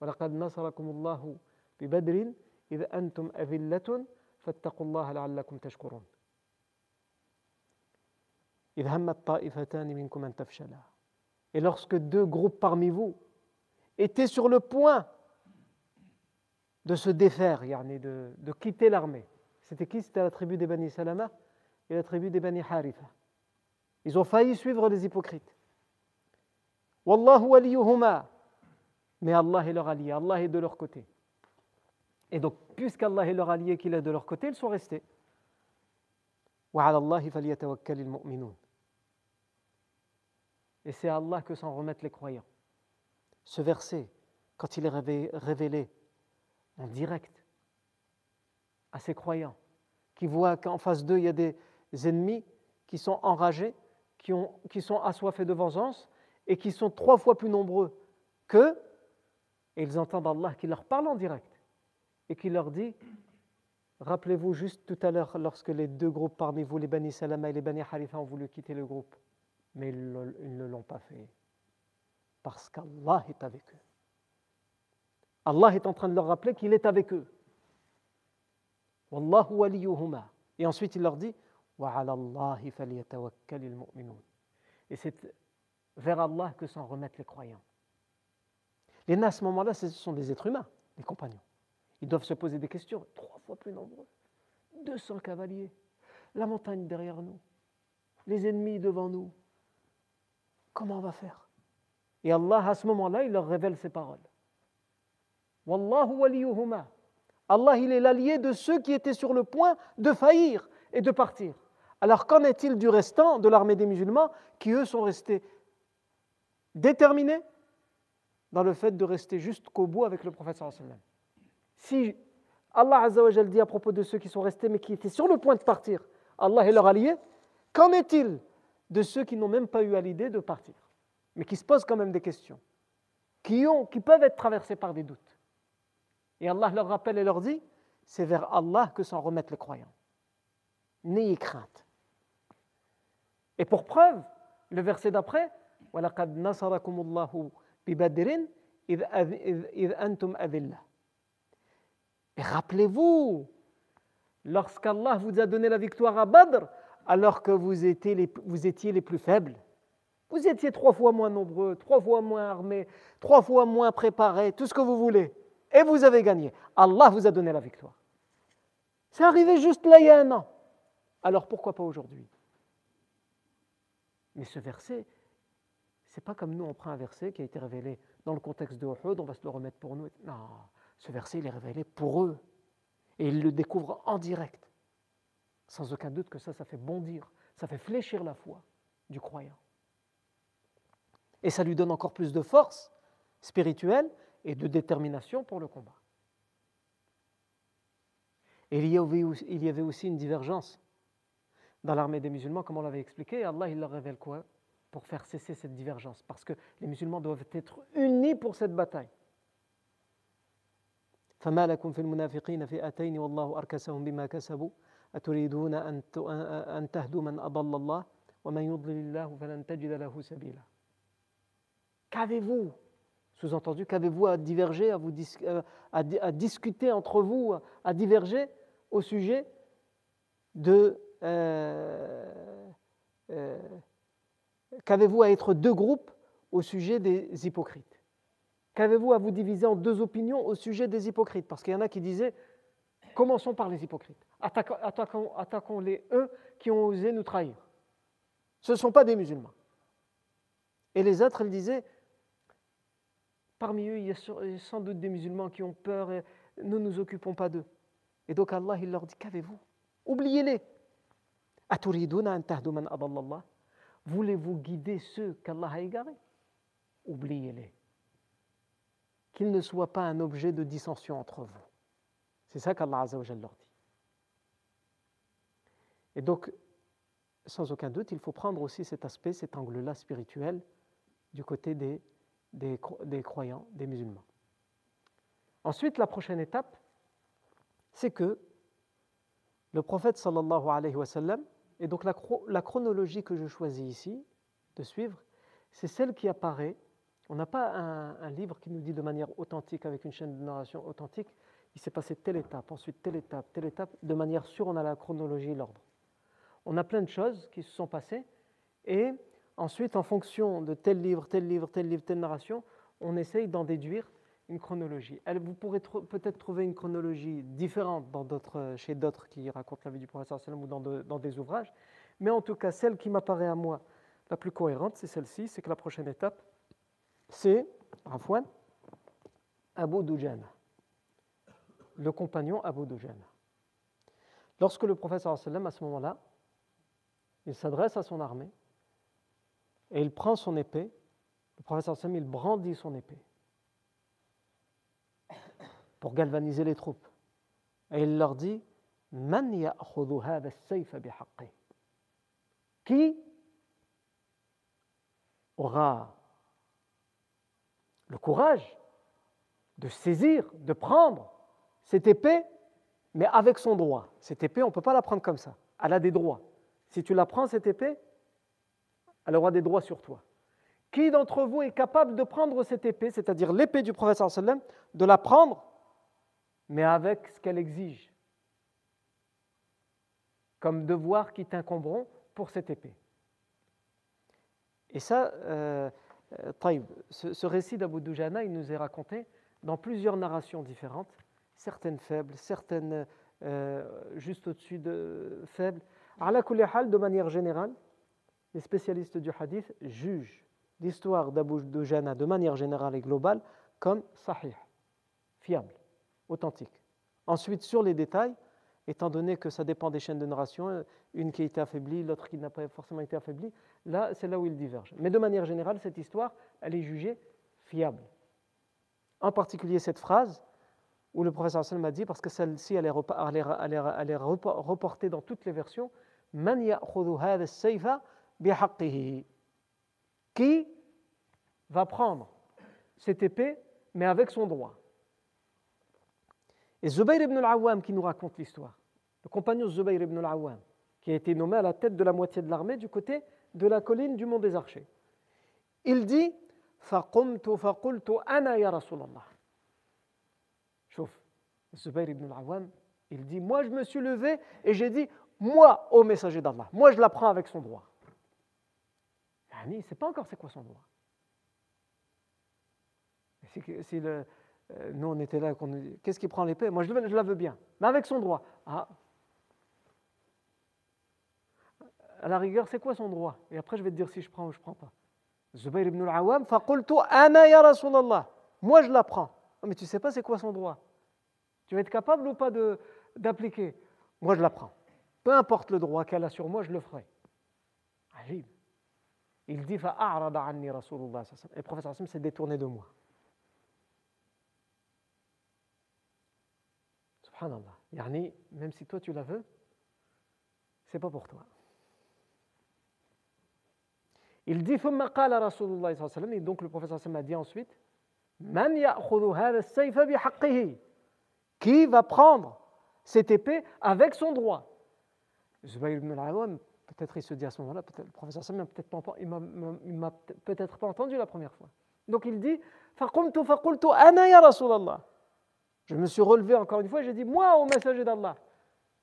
ولقد نصركم الله ببدر إذ أنتم أذلة فاتقوا الله لعلكم تشكرون et lorsque deux groupes parmi vous était sur le point de se défaire, de, de quitter l'armée. C'était qui? C'était la tribu des Bani Salama et la tribu des Bani Haritha. Ils ont failli suivre les hypocrites. Wallahu. Mais Allah est leur allié, Allah est de leur côté. Et donc, puisqu'Allah est leur allié qu'il est de leur côté, ils sont restés. Et c'est Allah que s'en remettent les croyants. Ce verset, quand il est révélé en direct à ses croyants, qui voient qu'en face d'eux, il y a des ennemis qui sont enragés, qui sont assoiffés de vengeance et qui sont trois fois plus nombreux qu'eux, et ils entendent Allah qui leur parle en direct et qui leur dit Rappelez-vous juste tout à l'heure, lorsque les deux groupes parmi vous, les Bani Salama et les Bani Harifa, ont voulu quitter le groupe, mais ils ne l'ont pas fait parce qu'Allah est avec eux. Allah est en train de leur rappeler qu'il est avec eux. Wallahu. Et ensuite il leur dit Et c'est vers Allah que s'en remettent les croyants. Les nas, à ce moment-là, ce sont des êtres humains, les compagnons. Ils doivent se poser des questions, trois fois plus nombreux. 200 cavaliers, la montagne derrière nous, les ennemis devant nous. Comment on va faire? Et Allah, à ce moment-là, il leur révèle ces paroles. Wallahu waliyuhuma. Allah, il est l'allié de ceux qui étaient sur le point de faillir et de partir. Alors qu'en est-il du restant de l'armée des musulmans qui, eux, sont restés déterminés dans le fait de rester jusqu'au bout avec le prophète Si Allah Azzawajal dit à propos de ceux qui sont restés mais qui étaient sur le point de partir, Allah est leur allié, qu'en est-il de ceux qui n'ont même pas eu à l'idée de partir mais qui se posent quand même des questions, qui, ont, qui peuvent être traversées par des doutes. Et Allah leur rappelle et leur dit, c'est vers Allah que s'en remettent les croyants. N'ayez crainte. Et pour preuve, le verset d'après, Et rappelez-vous, lorsqu'Allah vous a donné la victoire à Badr, alors que vous étiez les, plus faibles. Vous étiez trois fois moins nombreux, trois fois moins armés, trois fois moins préparés, tout ce que vous voulez. et vous avez gagné. Allah vous a donné la victoire. C'est arrivé juste là il y a un an. Alors pourquoi pas aujourd'hui? Mais ce verset, c'est pas comme nous, on prend un verset qui a été révélé dans le contexte de Uhud, on va se le remettre pour nous. Non, ce verset, il est révélé pour eux. Et ils le découvrent en direct. Sans aucun doute que ça, ça fait bondir, ça fait fléchir la foi du croyant. Et ça lui donne encore plus de force spirituelle et de détermination pour le combat. Et il y avait aussi une divergence dans l'armée des musulmans, comme on l'avait expliqué. Allah, il leur révèle quoi Pour faire cesser cette divergence. Parce que les musulmans doivent être unis pour cette bataille. فما لكم في المنافقين فئتين والله أركسهم بما كسبوا أتريدون أن تهدوا من أضل الله ومن يضلل الله فلن تجد له سبيلا Qu'avez-vous Sous-entendu, qu'avez-vous à diverger, à, vous euh, à, à, discuter entre vous, à diverger au sujet de... Euh, euh, qu'avez-vous à être deux groupes au sujet des hypocrites Qu'avez-vous à vous diviser en deux opinions au sujet des hypocrites Parce qu'il y en a qui disaient, commençons par les hypocrites. Attaquons, les eux qui ont osé nous trahir. Ce ne sont pas des musulmans. Et les autres, ils disaient, Parmi eux, il y a sans doute des musulmans qui ont peur et ne nous occupons pas d'eux. Et donc Allah, il leur dit, qu'avez-vous? Oubliez-les. Voulez-vous guider ceux qu'Allah a égarés? Oubliez-les. Qu'ils ne soient pas un objet de dissension entre vous. C'est ça qu'Allah leur dit. Et donc, sans aucun doute, il faut prendre aussi cet aspect, cet angle-là spirituel du côté des des, croyants, des musulmans. Ensuite, la prochaine étape, c'est que le prophète sallallahu alayhi wa sallam, et donc la, chronologie que je choisis ici de suivre, c'est celle qui apparaît. On n'a pas un, livre qui nous dit de manière authentique, avec une chaîne de narration authentique, il s'est passé telle étape, ensuite telle étape, telle étape, de manière sûre, on a la chronologie et l'ordre. On a plein de choses qui se sont passées, et Ensuite, en fonction de tel livre, tel livre, tel livre, telle narration, on essaye d'en déduire une chronologie. vous pourrez peut-être trouver une chronologie différente dans chez d'autres qui racontent la vie du professeur sallam ou dans, des ouvrages, mais en tout cas, celle qui m'apparaît à moi la plus cohérente, c'est celle-ci, c'est que la prochaine étape, c'est, Rafouane, Abu Dujana, le compagnon Abu Dujana. Lorsque le professeur sallam, à ce moment-là, il s'adresse à son armée, et il prend son épée. Le professeur Sam, il brandit son épée pour galvaniser les troupes. Et il leur dit Qui aura le courage de saisir, de prendre cette épée, mais avec son droit. Cette épée, on ne peut pas la prendre comme ça. Elle a des droits. Si tu la prends, cette épée, elle aura des droits sur toi. Qui d'entre vous est capable de prendre cette épée, c'est-à-dire l'épée du sallam, de la prendre, mais avec ce qu'elle exige, comme devoir qui t'incomberont pour cette épée Et ça, euh, euh ce, récit d'Abu Dujana, il nous est raconté dans plusieurs narrations différentes, certaines faibles, certaines euh, juste au-dessus de faibles. De manière générale, les spécialistes du hadith jugent l'histoire d'Abu Dujana de manière générale et globale comme sahih, fiable, authentique. Ensuite, sur les détails, étant donné que ça dépend des chaînes de narration, une qui a été affaiblie, l'autre qui n'a pas forcément été affaiblie, là, c'est là où ils divergent. Mais de manière générale, cette histoire, elle est jugée fiable. En particulier cette phrase où le professeur Sallam a dit, parce que celle-ci, elle, elle, est reportée dans toutes les versions, Man qui va prendre cette épée, mais avec son droit. Et Zubayr ibn al-Awwam qui nous raconte l'histoire, le compagnon Zubayr ibn al-Awwam, qui a été nommé à la tête de la moitié de l'armée du côté de la colline du mont des Archers. Il dit فقمت فقلت أنا يا رسول الله شوف Zubayr ibn al-Awwam il dit moi je me suis levé et j'ai dit moi au messager d'Allah moi je la prends avec son droit il ne sait pas encore c'est quoi son droit. Si, le, euh, nous on était là, qu'est-ce qui prend l'épée Moi je, je, la veux bien, mais avec son droit. Ah. À la rigueur, c'est quoi son droit Et après je vais te dire si je prends ou je ne prends pas. Zubayr ibn al-Awwam, faqultu ana ya Rasulallah. Moi je la prends. mais tu ne sais pas c'est quoi son droit. Tu vas être capable ou pas d'appliquer? Moi, je l'apprends. Peu importe le droit qu'elle a sur moi, je le ferai. Ajib. Il dit Fa'arada anni Rasulullah. Et le professeur s'est détourné de moi. Subhanallah. Yani, même si toi tu la veux, c'est pas pour toi. Il dit Thumma qala Rasulullah. Et donc le professeur Hassim a dit ensuite qui va prendre cette épée avec son droit? Zubayr ibn al peut-être il se dit à ce moment-là, le professeur Sam peut-être pas, peut-être pas entendu la première fois. Donc il dit Je me suis relevé encore une fois, j'ai dit Moi, au messager d'Allah,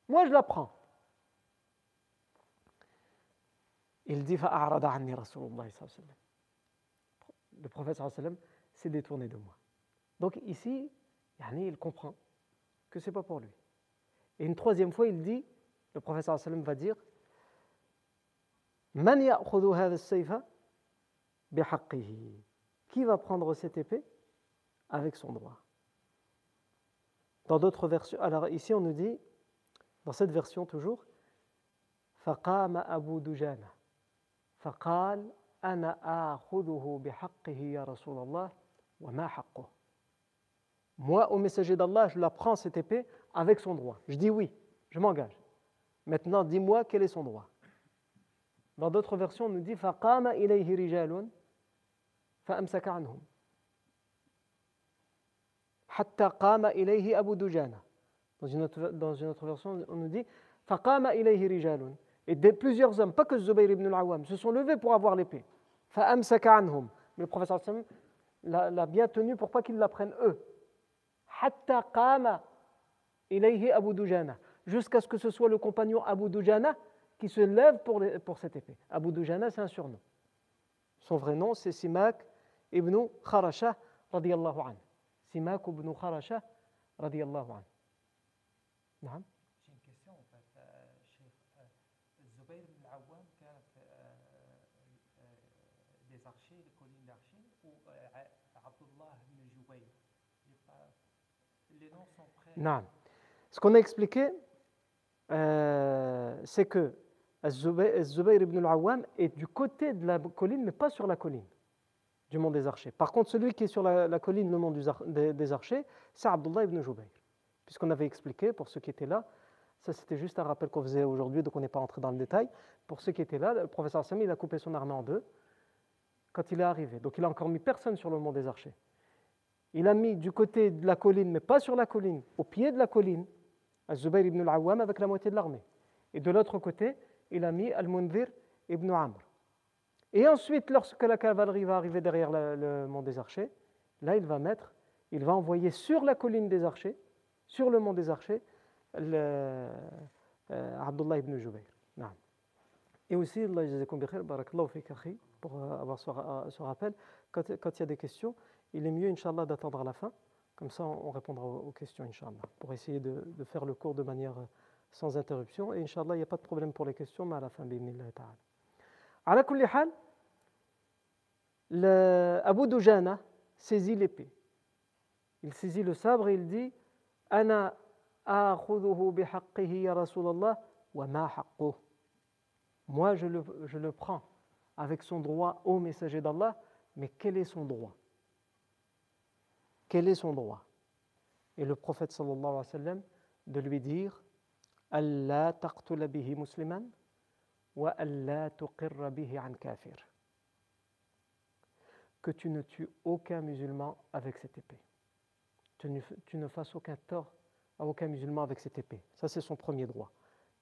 moi je la prends. Il dit Le prophète sallallahu s'est détourné de moi. Donc ici, il comprend que ce n'est pas pour lui. Et une troisième fois, il dit, le prophète sallam va dire, Man Qui va prendre cette épée avec son droit dans d'autres versions, alors ici on nous dit, dans cette version toujours, فقام أبو دجانة فقال أنا آخذه بحقه يا رسول الله وما حقه Moi, au messager d'Allah, je la prends cette épée avec son droit. Je dis oui, je m'engage. Maintenant, dis-moi quel est son droit. Dans d'autres versions, on nous dit فقام إليه رجال فأمسك عنهم حتى قام إليه أبو دجانة dans une, autre, dans une autre version on nous dit فقام إليه رجال et des, plusieurs hommes pas que Zubayr ibn al-Awwam se sont levés pour avoir l'épée فأمسك عنهم mais le professeur l'a, bien tenu pour pas qu'ils la prennent eux. Hatta qama ilayhi Abu Dujana. Jusqu'à ce que ce soit le compagnon Abu Dujana qui se lève pour, les, pour cette épée. Abu Dujana, c'est un surnom. Son vrai nom, c'est Simak ibn Kharasha radiyallahu anhu. Simak ibn Kharasha radiyallahu anhu. Des archers, les collines d'archers, ou Abdullah ibn Les noms sont prêts. Non. Ce qu'on a expliqué, euh, c'est que Zubayr ibn al-Awwam est du côté de la colline, mais pas sur la colline du mont des Archers. Par contre, celui qui est sur la, colline, le mont des, Archers, c'est Abdullah ibn Jubayr. Puisqu'on avait expliqué, pour ceux qui étaient là, ça c'était juste un rappel qu'on faisait aujourd'hui, donc on n'est pas entré dans le détail. Pour ceux qui étaient là, le professeur Sami, il a coupé son armée en deux quand il est arrivé. Donc il a encore mis personne sur le mont des Archers. Il a mis du côté de la colline, mais pas sur la colline, au pied de la colline, Zubayr ibn al-Awwam avec la moitié de l'armée. Et de l'autre côté, il a mis Al-Mundir ibn Amr. Et ensuite, lorsque la cavalerie va arriver derrière le, mont des Archers, là, il va mettre, il va envoyer sur la colline des Archers, sur le mont des Archers, euh, Abdullah ibn Jubayr. Et aussi, pour euh, avoir ce, rappel, quand, il y a des questions, il est mieux, Inch'Allah, d'attendre à la fin. Comme ça, on répondra aux questions, Inch'Allah, pour essayer de, faire le cours de manière euh, sans interruption. Et Inch'Allah, il n'y a pas de problème pour les questions, mais à la fin, bi'idhnillah ta'ala. À hal, Abu Dujana saisit l'épée. Il saisit le sabre et il dit Ana ya Rasulallah wa ma Moi, je le, je le prends avec son droit au messager d'Allah, mais quel est son droit? Quel est son droit? Et le prophète sallallahu alayhi wa sallam de lui dire Allah taqtula bihi musliman wa Allah tuqirra bihi an kafir que tu ne tues aucun musulman avec cette épée. Tu ne, tu ne fasses aucun tort à aucun musulman avec cette épée. Ça, c'est son premier droit.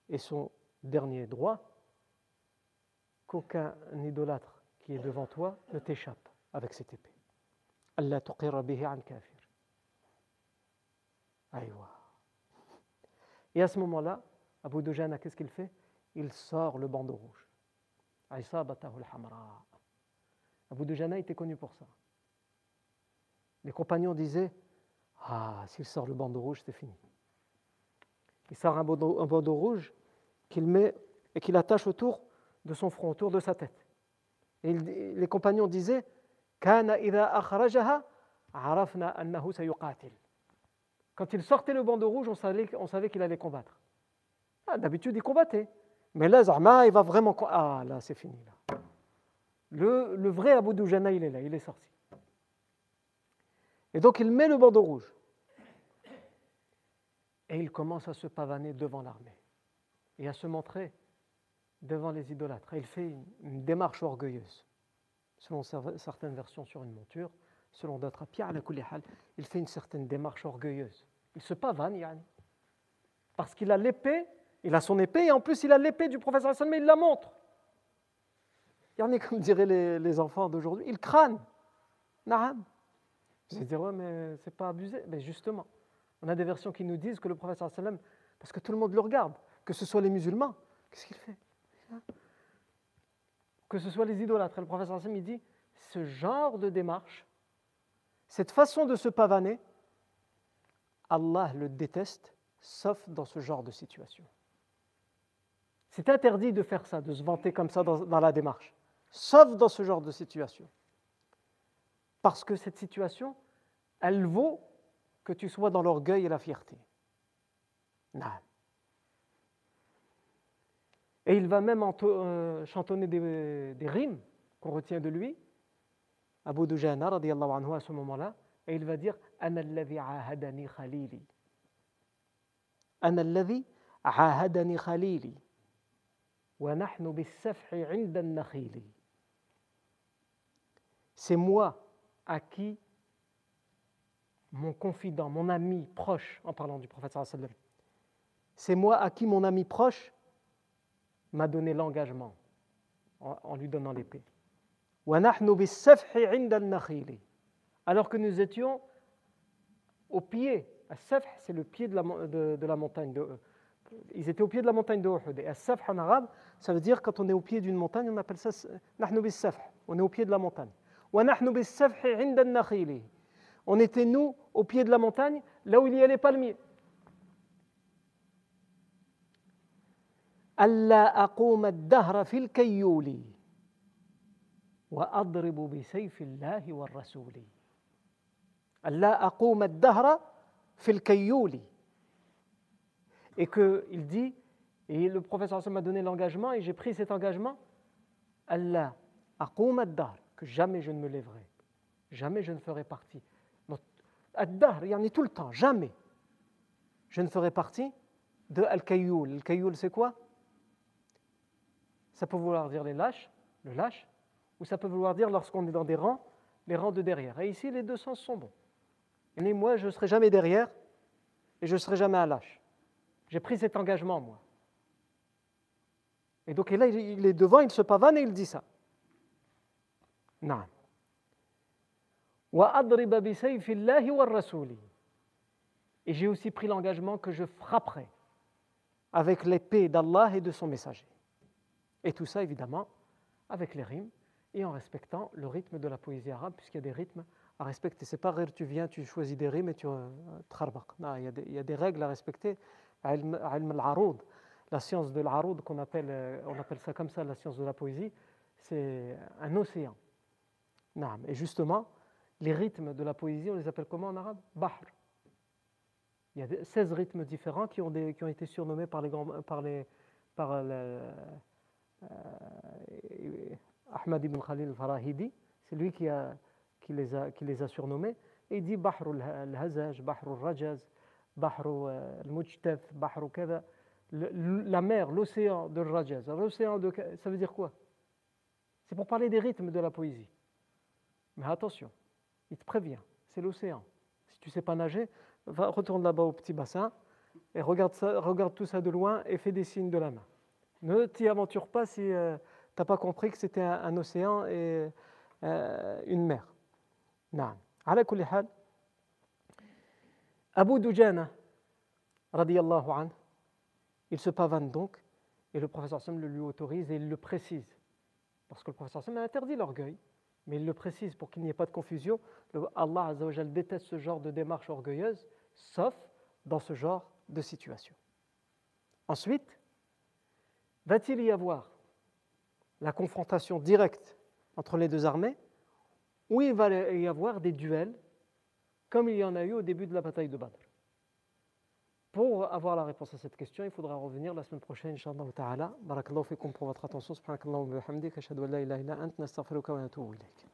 Et son dernier droit, qu'aucun idolâtre qui est devant toi ne t'échappe avec cette épée. Allah kafir. Et à ce moment-là, Abu Dujana, qu'est-ce qu'il fait? Il sort le bandeau rouge. hamra Abu Dujana était connu pour ça. Les compagnons disaient Ah, s'il sort le bandeau rouge, c'est fini. Il sort un bandeau rouge qu'il met et qu'il attache autour de son front, autour de sa tête. Et les compagnons disaient Quand il sortait le bandeau rouge, on savait, qu'il allait combattre. Ah, d'habitude, il combattait. Mais là, Zahma, il va vraiment. Ah, là, c'est fini. Là. Le, vrai Abu Dujana, il est là, il est sorti. Et donc, il met le bandeau rouge. Et il commence à se pavaner devant l'armée et à se montrer devant les idolâtres. Il fait une, démarche orgueilleuse. Selon cer- certaines versions sur une monture, selon d'autres à hal, il fait une certaine démarche orgueilleuse. Il se pavane, yani. parce qu'il a l'épée, il a son épée, et en plus il a l'épée du professeur Hassan, mais il la montre. Il y en a, comme diraient les, enfants d'aujourd'hui, il crâne. Naam. Vous allez dire, ouais, mais c'est pas abusé. Mais justement, on a des versions qui nous disent que le professeur sallam, parce que tout le monde le regarde, que ce soit les musulmans, qu'est-ce qu'il fait? Que ce soit les idolâtres. Le professeur il dit, ce genre de démarche, cette façon de se pavaner, Allah le déteste, sauf dans ce genre de situation. C'est interdit de faire ça, de se vanter comme ça dans, dans la démarche, sauf dans ce genre de situation. Parce que cette situation, elle vaut que tu sois dans l'orgueil et la fierté. Et il va même euh, chantonner des, des rimes qu'on retient de lui, Abu Dujana, radiallahu anhu, à ce moment-là, et il va dire Ana alladhi ahadani khalili. Ana alladhi ahadani khalili. Wa bis-safhi. C'est moi à qui mon confident, mon ami proche, en parlant du prophète sallallahu alayhi wa sallam, c'est moi à qui mon ami proche m'a donné l'engagement en, lui donnant l'épée. Alors que nous étions au pied, c'est le pied de la, montagne. Ils étaient au pied de la montagne de Uhud. Et Safh en arabe, ça veut dire quand on est au pied d'une montagne, on appelle ça On est au pied de la montagne. On était nous au pied de la montagne, là où il y a les palmiers. ألا أقوم الدهر في الكيول وأضرب بسيف الله والرسول ألا أقوم الدهر في الكيول Et qu'il dit, et le professeur Hassan m'a donné l'engagement, et j'ai pris cet engagement, Allah أقوم الدهر, que jamais je ne me lèverai, jamais je ne ferai partie. Donc, الدهر, il y en est tout le temps, jamais. Je ne ferai partie de Al-Kayoul. Al-Kayoul, c'est quoi Ça peut vouloir dire les lâches, le lâche, ou ça peut vouloir dire lorsqu'on est dans des rangs, les rangs de derrière. Et ici, les deux sens sont bons. Et moi, je ne serai jamais derrière et je ne serai jamais un lâche. J'ai pris cet engagement, moi. Et donc, là, il est devant, il se pavane et il dit ça. Non. Et j'ai aussi pris l'engagement que je frapperai avec l'épée d'Allah et de son messager. Et tout ça, évidemment, avec les rimes et en respectant le rythme de la poésie arabe, puisqu'il y a des rythmes à respecter. C'est pas tu viens, tu choisis des rimes et tu euh, trarbaq. Non, il y, a des, règles à respecter. La science de l'aroud, qu'on appelle, euh, on appelle ça comme ça, la science de la poésie, c'est un océan. Et justement, les rythmes de la poésie, on les appelle comment en arabe? Bahr. Il y a des- 16 rythmes différents qui ont, été surnommés par les grands, par les, par Ahmad ibn Khalil al-Farahidi, c'est lui qui, a, qui, les a, qui surnommés, et il dit Bahr al-Hazaj, Bahr al-Rajaz, Bahr al-Mujtaf, Bahr le- La mer, l'océan de Rajaz. L'océan de. Ça veut dire quoi? C'est pour parler des rythmes de la poésie. Mais attention, il te prévient, c'est l'océan. Si tu ne sais pas nager, va, retourne là-bas au petit bassin et regarde, ça, regarde tout ça de loin et fais des signes de la main. Ne t'y aventure pas si euh, tu n'as pas compris que c'était un, océan et euh, une mer. Non. Abu Dujana, radiyallahu anhu, il se pavane donc, et le professeur Sam le lui autorise et il le précise. Parce que le professeur Sam a interdit l'orgueil, mais il le précise pour qu'il n'y ait pas de confusion. Allah Azzawajal déteste ce genre de démarche orgueilleuse, sauf dans ce genre de situation. Ensuite, va-t-il y avoir la confrontation directe entre les deux armées ou il va y avoir des duels comme il y en a eu au début de la bataille de Badr? Pour avoir la réponse à cette question, il faudra revenir la semaine prochaine, Inch'Allah ta'ala. Barakallahu fikum pour votre attention. Subhanakallahu wa bihamdik. Ashhadu an la ilaha illa ant. Nastaghfiruka wa natubu ilayk.